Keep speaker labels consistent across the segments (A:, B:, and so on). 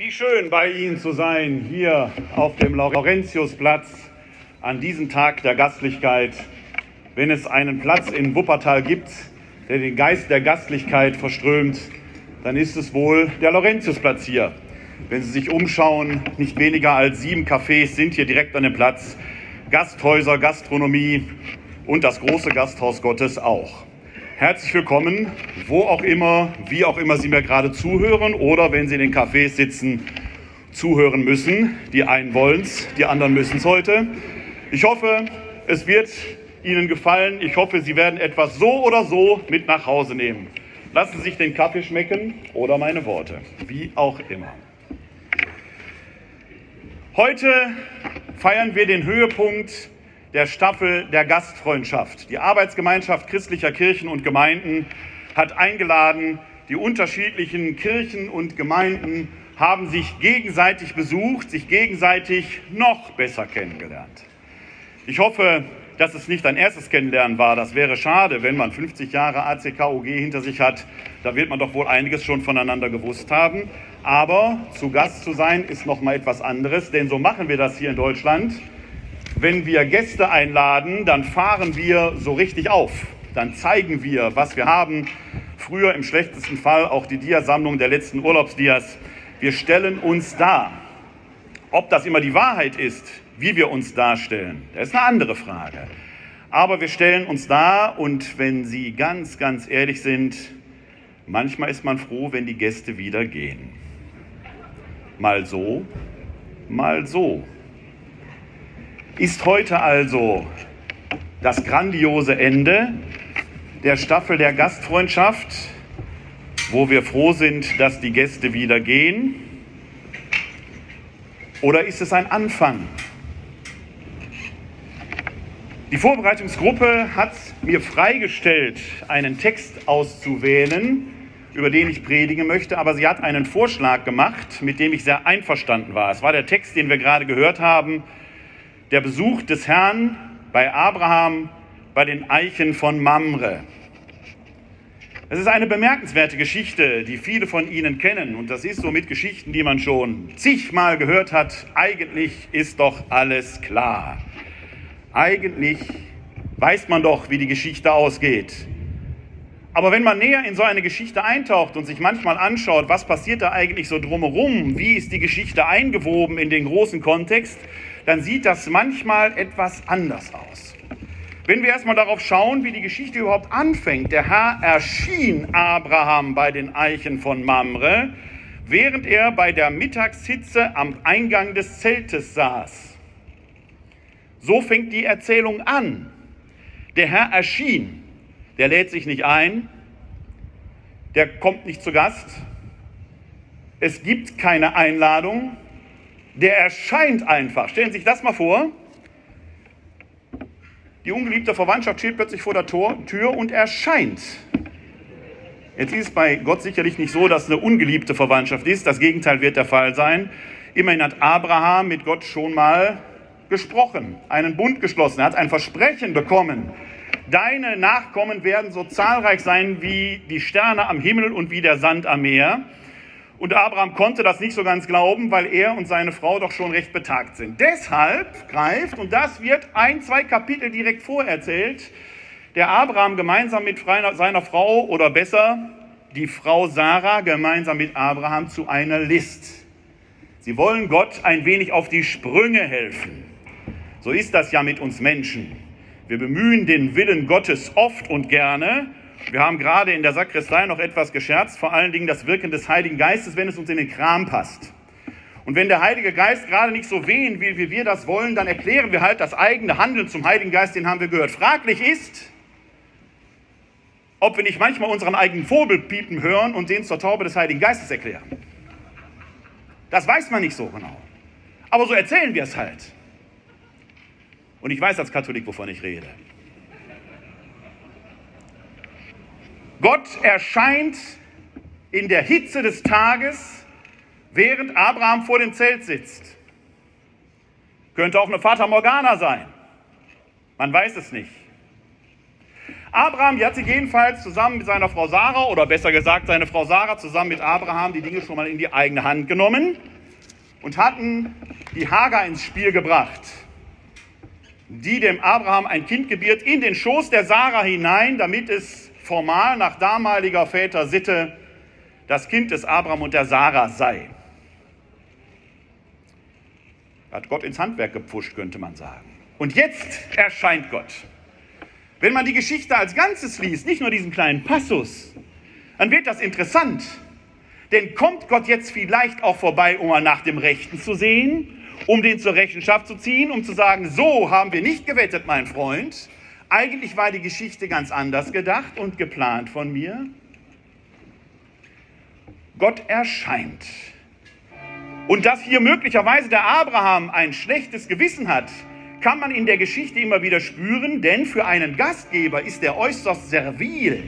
A: Wie schön bei Ihnen zu sein, hier auf dem Laurentiusplatz an diesem Tag der Gastlichkeit. Wenn es einen Platz in Wuppertal gibt, der den Geist der Gastlichkeit verströmt, dann ist es wohl der Laurentiusplatz hier. Wenn Sie sich umschauen, nicht weniger als sieben Cafés sind hier direkt an dem Platz. Gasthäuser, Gastronomie und das große Gasthaus Gottes auch. Herzlich willkommen, wo auch immer, wie auch immer Sie mir gerade zuhören oder wenn Sie in den Cafés sitzen, zuhören müssen. Die einen wollen es, die anderen müssen es heute. Ich hoffe, es wird Ihnen gefallen. Ich hoffe, Sie werden etwas so oder so mit nach Hause nehmen. Lassen Sie sich den Kaffee schmecken oder meine Worte, wie auch immer. Heute feiern wir den Höhepunkt der Staffel der Gastfreundschaft. Die Arbeitsgemeinschaft christlicher Kirchen und Gemeinden hat eingeladen, die unterschiedlichen Kirchen und Gemeinden haben sich gegenseitig besucht, sich gegenseitig noch besser kennengelernt. Ich hoffe, dass es nicht ein erstes Kennenlernen war. Das wäre schade, wenn man 50 Jahre ACKOG hinter sich hat. Da wird man doch wohl einiges schon voneinander gewusst haben. Aber zu Gast zu sein ist noch mal etwas anderes, denn so machen wir das hier in Deutschland. Wenn wir Gäste einladen, dann fahren wir so richtig auf. Dann zeigen wir, was wir haben. Früher im schlechtesten Fall auch die Diasammlung der letzten Urlaubsdias. Wir stellen uns dar. Ob das immer die Wahrheit ist, wie wir uns darstellen, das ist eine andere Frage. Aber wir stellen uns dar und wenn Sie ganz, ganz ehrlich sind, manchmal ist man froh, wenn die Gäste wieder gehen. Mal so, mal so. Ist heute also das grandiose Ende der Staffel der Gastfreundschaft, wo wir froh sind, dass die Gäste wieder gehen? Oder ist es ein Anfang? Die Vorbereitungsgruppe hat mir freigestellt, einen Text auszuwählen, über den ich predigen möchte, aber sie hat einen Vorschlag gemacht, mit dem ich sehr einverstanden war. Es war der Text, den wir gerade gehört haben, der Besuch des Herrn bei Abraham bei den Eichen von Mamre. Es ist eine bemerkenswerte Geschichte, die viele von Ihnen kennen. Und das ist so mit Geschichten, die man schon zigmal gehört hat. Eigentlich ist doch alles klar. Eigentlich weiß man doch, wie die Geschichte ausgeht. Aber wenn man näher in so eine Geschichte eintaucht und sich manchmal anschaut, was passiert da eigentlich so drumherum, wie ist die Geschichte eingewoben in den großen Kontext, dann sieht das manchmal etwas anders aus. Wenn wir erstmal darauf schauen, wie die Geschichte überhaupt anfängt. Der Herr erschien Abraham bei den Eichen von Mamre, während er bei der Mittagshitze am Eingang des Zeltes saß. So fängt die Erzählung an. Der Herr erschien. Der lädt sich nicht ein. Der kommt nicht zu Gast. Es gibt keine Einladung der erscheint einfach. Stellen Sie sich das mal vor. Die ungeliebte Verwandtschaft steht plötzlich vor der Tor, Tür und erscheint. Jetzt ist es bei Gott sicherlich nicht so, dass eine ungeliebte Verwandtschaft ist. Das Gegenteil wird der Fall sein. Immerhin hat Abraham mit Gott schon mal gesprochen, einen Bund geschlossen. Er hat ein Versprechen bekommen. Deine Nachkommen werden so zahlreich sein wie die Sterne am Himmel und wie der Sand am Meer. Und Abraham konnte das nicht so ganz glauben, weil er und seine Frau doch schon recht betagt sind. Deshalb greift, und das wird ein, zwei Kapitel direkt vorerzählt, der Abraham gemeinsam mit seiner Frau oder besser die Frau Sarah gemeinsam mit Abraham zu einer List. Sie wollen Gott ein wenig auf die Sprünge helfen. So ist das ja mit uns Menschen. Wir bemühen den Willen Gottes oft und gerne wir haben gerade in der Sakristei noch etwas gescherzt, vor allen Dingen das Wirken des Heiligen Geistes, wenn es uns in den Kram passt. Und wenn der Heilige Geist gerade nicht so wehen will, wie wir das wollen, dann erklären wir halt das eigene Handeln zum Heiligen Geist, den haben wir gehört. Fraglich ist, ob wir nicht manchmal unseren eigenen Vogelpiepen hören und den zur Taube des Heiligen Geistes erklären. Das weiß man nicht so genau. Aber so erzählen wir es halt. Und ich weiß als Katholik, wovon ich rede. Gott erscheint in der Hitze des Tages, während Abraham vor dem Zelt sitzt. Könnte auch eine Fata Morgana sein. Man weiß es nicht. Abraham, die hat sich jedenfalls zusammen mit seiner Frau Sarah, oder besser gesagt seine Frau Sarah zusammen mit Abraham die Dinge schon mal in die eigene Hand genommen und hatten die Hagar ins Spiel gebracht, die dem Abraham ein Kind gebiert in den Schoß der Sarah hinein, damit es formal nach damaliger Väter Sitte das Kind des Abraham und der Sarah sei. Hat Gott ins Handwerk gepfuscht, könnte man sagen. Und jetzt erscheint Gott. Wenn man die Geschichte als Ganzes liest, nicht nur diesen kleinen Passus, dann wird das interessant. Denn kommt Gott jetzt vielleicht auch vorbei, um mal nach dem Rechten zu sehen, um den zur Rechenschaft zu ziehen, um zu sagen, so haben wir nicht gewettet, mein Freund. Eigentlich war die Geschichte ganz anders gedacht und geplant von mir. Gott erscheint. Und dass hier möglicherweise der Abraham ein schlechtes Gewissen hat, kann man in der Geschichte immer wieder spüren, denn für einen Gastgeber ist er äußerst servil.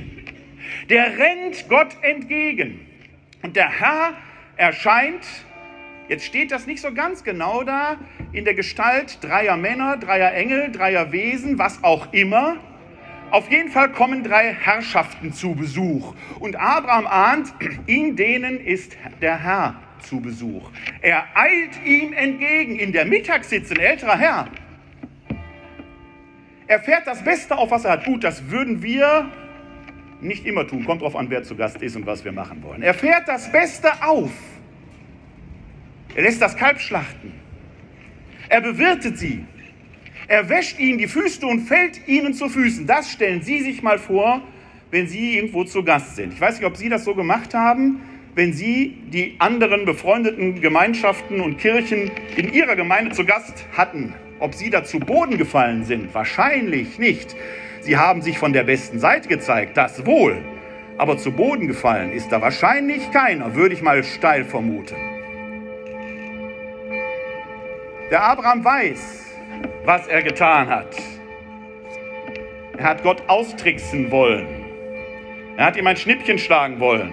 A: Der rennt Gott entgegen. Und der Herr erscheint, jetzt steht das nicht so ganz genau da, in der Gestalt dreier Männer, dreier Engel, dreier Wesen, was auch immer. Auf jeden Fall kommen drei Herrschaften zu Besuch. Und Abraham ahnt, in denen ist der Herr zu Besuch. Er eilt ihm entgegen. In der Mittagssitze, ein älterer Herr, er fährt das Beste auf, was er hat. Gut, das würden wir nicht immer tun. Kommt drauf an, wer zu Gast ist und was wir machen wollen. Er fährt das Beste auf. Er lässt das Kalb schlachten. Er bewirtet sie. Er wäscht ihnen die Füße und fällt ihnen zu Füßen. Das stellen Sie sich mal vor, wenn Sie irgendwo zu Gast sind. Ich weiß nicht, ob Sie das so gemacht haben, wenn Sie die anderen befreundeten Gemeinschaften und Kirchen in Ihrer Gemeinde zu Gast hatten. Ob sie da zu Boden gefallen sind? Wahrscheinlich nicht. Sie haben sich von der besten Seite gezeigt, das wohl. Aber zu Boden gefallen ist da wahrscheinlich keiner, würde ich mal steil vermuten. Der Abraham weiß, was er getan hat. Er hat Gott austricksen wollen. Er hat ihm ein Schnippchen schlagen wollen.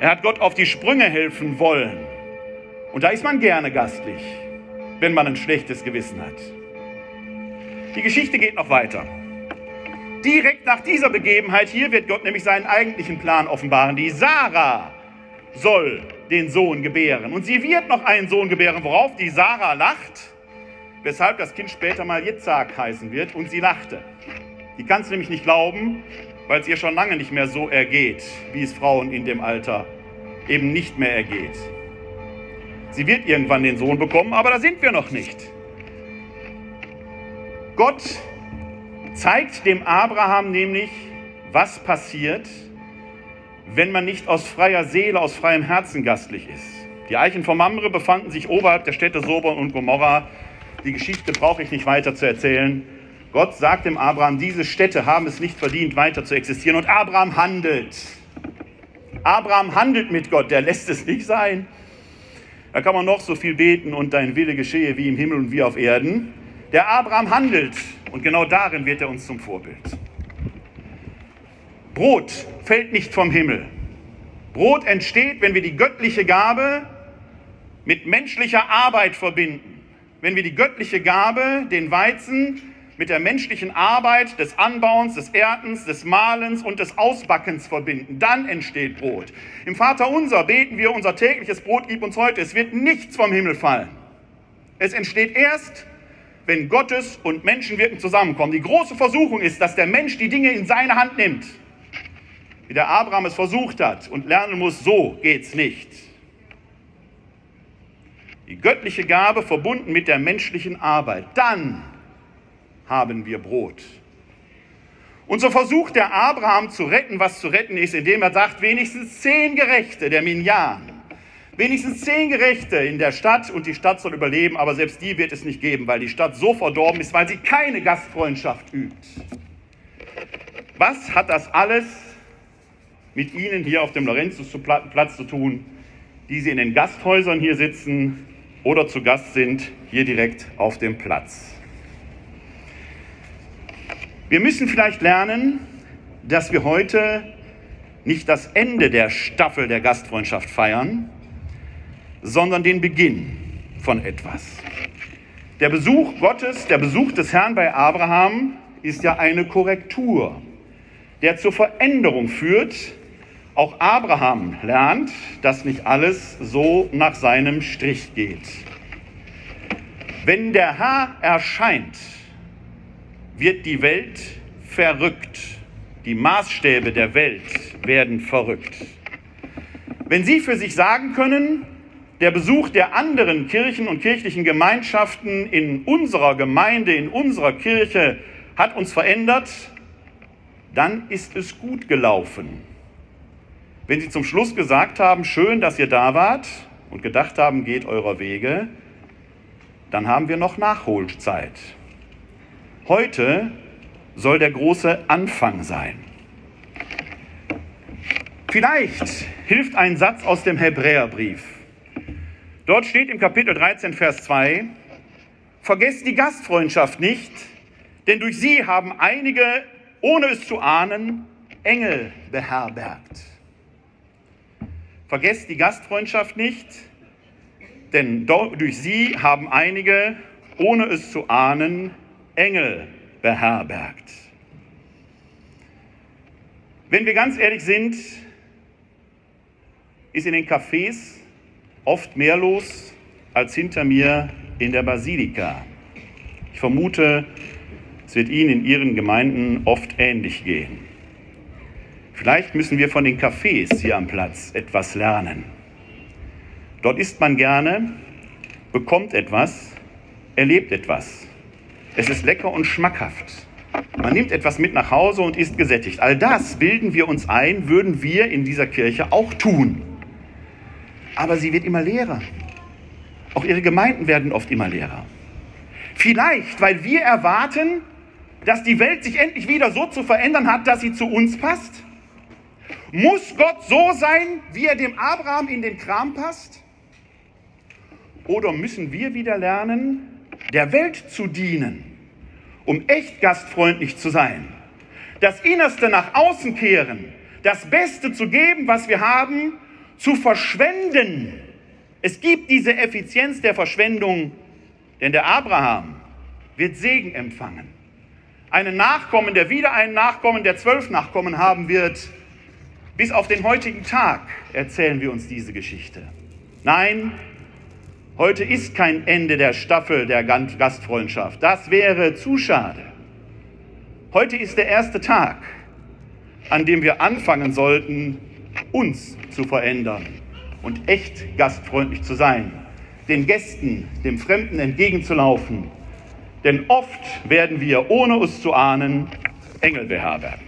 A: Er hat Gott auf die Sprünge helfen wollen. Und da ist man gerne gastlich wenn man ein schlechtes Gewissen hat. Die Geschichte geht noch weiter. Direkt nach dieser Begebenheit hier wird Gott nämlich seinen eigentlichen Plan offenbaren. Die Sarah soll den Sohn gebären. Und sie wird noch einen Sohn gebären, worauf die Sarah lacht, weshalb das Kind später mal Jitzak heißen wird. Und sie lachte. Die kann es nämlich nicht glauben, weil es ihr schon lange nicht mehr so ergeht, wie es Frauen in dem Alter eben nicht mehr ergeht. Sie wird irgendwann den Sohn bekommen, aber da sind wir noch nicht. Gott zeigt dem Abraham nämlich, was passiert, wenn man nicht aus freier Seele, aus freiem Herzen gastlich ist. Die Eichen von Mamre befanden sich oberhalb der Städte Sobon und Gomorra. Die Geschichte brauche ich nicht weiter zu erzählen. Gott sagt dem Abraham, diese Städte haben es nicht verdient, weiter zu existieren. Und Abraham handelt. Abraham handelt mit Gott, der lässt es nicht sein. Da kann man noch so viel beten und dein Wille geschehe wie im Himmel und wie auf Erden. Der Abraham handelt und genau darin wird er uns zum Vorbild. Brot fällt nicht vom Himmel. Brot entsteht, wenn wir die göttliche Gabe mit menschlicher Arbeit verbinden. Wenn wir die göttliche Gabe, den Weizen, mit der menschlichen Arbeit des Anbauens, des Erdens, des Malens und des Ausbackens verbinden. Dann entsteht Brot. Im Vater unser beten wir, unser tägliches Brot gib uns heute. Es wird nichts vom Himmel fallen. Es entsteht erst, wenn Gottes und Menschenwirken zusammenkommen. Die große Versuchung ist, dass der Mensch die Dinge in seine Hand nimmt, wie der Abraham es versucht hat und lernen muss, so geht's nicht. Die göttliche Gabe verbunden mit der menschlichen Arbeit. Dann haben wir Brot. Und so versucht der Abraham zu retten, was zu retten ist, indem er sagt, wenigstens zehn Gerechte, der Minyan, wenigstens zehn Gerechte in der Stadt und die Stadt soll überleben, aber selbst die wird es nicht geben, weil die Stadt so verdorben ist, weil sie keine Gastfreundschaft übt. Was hat das alles mit Ihnen hier auf dem Lorenzusplatz zu tun, die Sie in den Gasthäusern hier sitzen oder zu Gast sind, hier direkt auf dem Platz? Wir müssen vielleicht lernen, dass wir heute nicht das Ende der Staffel der Gastfreundschaft feiern, sondern den Beginn von etwas. Der Besuch Gottes, der Besuch des Herrn bei Abraham ist ja eine Korrektur. der zur Veränderung führt. Auch Abraham lernt, dass nicht alles so nach seinem Strich geht. Wenn der Herr erscheint, wird die Welt verrückt. Die Maßstäbe der Welt werden verrückt. Wenn Sie für sich sagen können, der Besuch der anderen Kirchen und kirchlichen Gemeinschaften in unserer Gemeinde, in unserer Kirche hat uns verändert, dann ist es gut gelaufen. Wenn Sie zum Schluss gesagt haben, schön, dass ihr da wart und gedacht haben, geht eurer Wege, dann haben wir noch Nachholzeit. Heute soll der große Anfang sein. Vielleicht hilft ein Satz aus dem Hebräerbrief. Dort steht im Kapitel 13, Vers 2, Vergesst die Gastfreundschaft nicht, denn durch sie haben einige, ohne es zu ahnen, Engel beherbergt. Vergesst die Gastfreundschaft nicht, denn durch sie haben einige, ohne es zu ahnen, Engel beherbergt. Wenn wir ganz ehrlich sind, ist in den Cafés oft mehr los als hinter mir in der Basilika. Ich vermute, es wird Ihnen in Ihren Gemeinden oft ähnlich gehen. Vielleicht müssen wir von den Cafés hier am Platz etwas lernen. Dort isst man gerne, bekommt etwas, erlebt etwas. Es ist lecker und schmackhaft. Man nimmt etwas mit nach Hause und ist gesättigt. All das bilden wir uns ein, würden wir in dieser Kirche auch tun aber sie wird immer leerer. Auch ihre Gemeinden werden oft immer leerer. Vielleicht, weil wir erwarten, dass die Welt sich endlich wieder so zu verändern hat, dass sie zu uns passt? Muss Gott so sein, wie er dem Abraham in den Kram passt? Oder müssen wir wieder lernen, der Welt zu dienen, um echt gastfreundlich zu sein? Das Innerste nach außen kehren, das Beste zu geben, was wir haben, zu verschwenden. Es gibt diese Effizienz der Verschwendung, denn der Abraham wird Segen empfangen. Einen Nachkommen, der wieder einen Nachkommen, der zwölf Nachkommen haben wird. Bis auf den heutigen Tag erzählen wir uns diese Geschichte. Nein, heute ist kein Ende der Staffel der Gastfreundschaft. Das wäre zu schade. Heute ist der erste Tag, an dem wir anfangen sollten, uns zu verändern und echt gastfreundlich zu sein, den Gästen, dem Fremden entgegenzulaufen. Denn oft werden wir, ohne es zu ahnen, Engel beherbergen.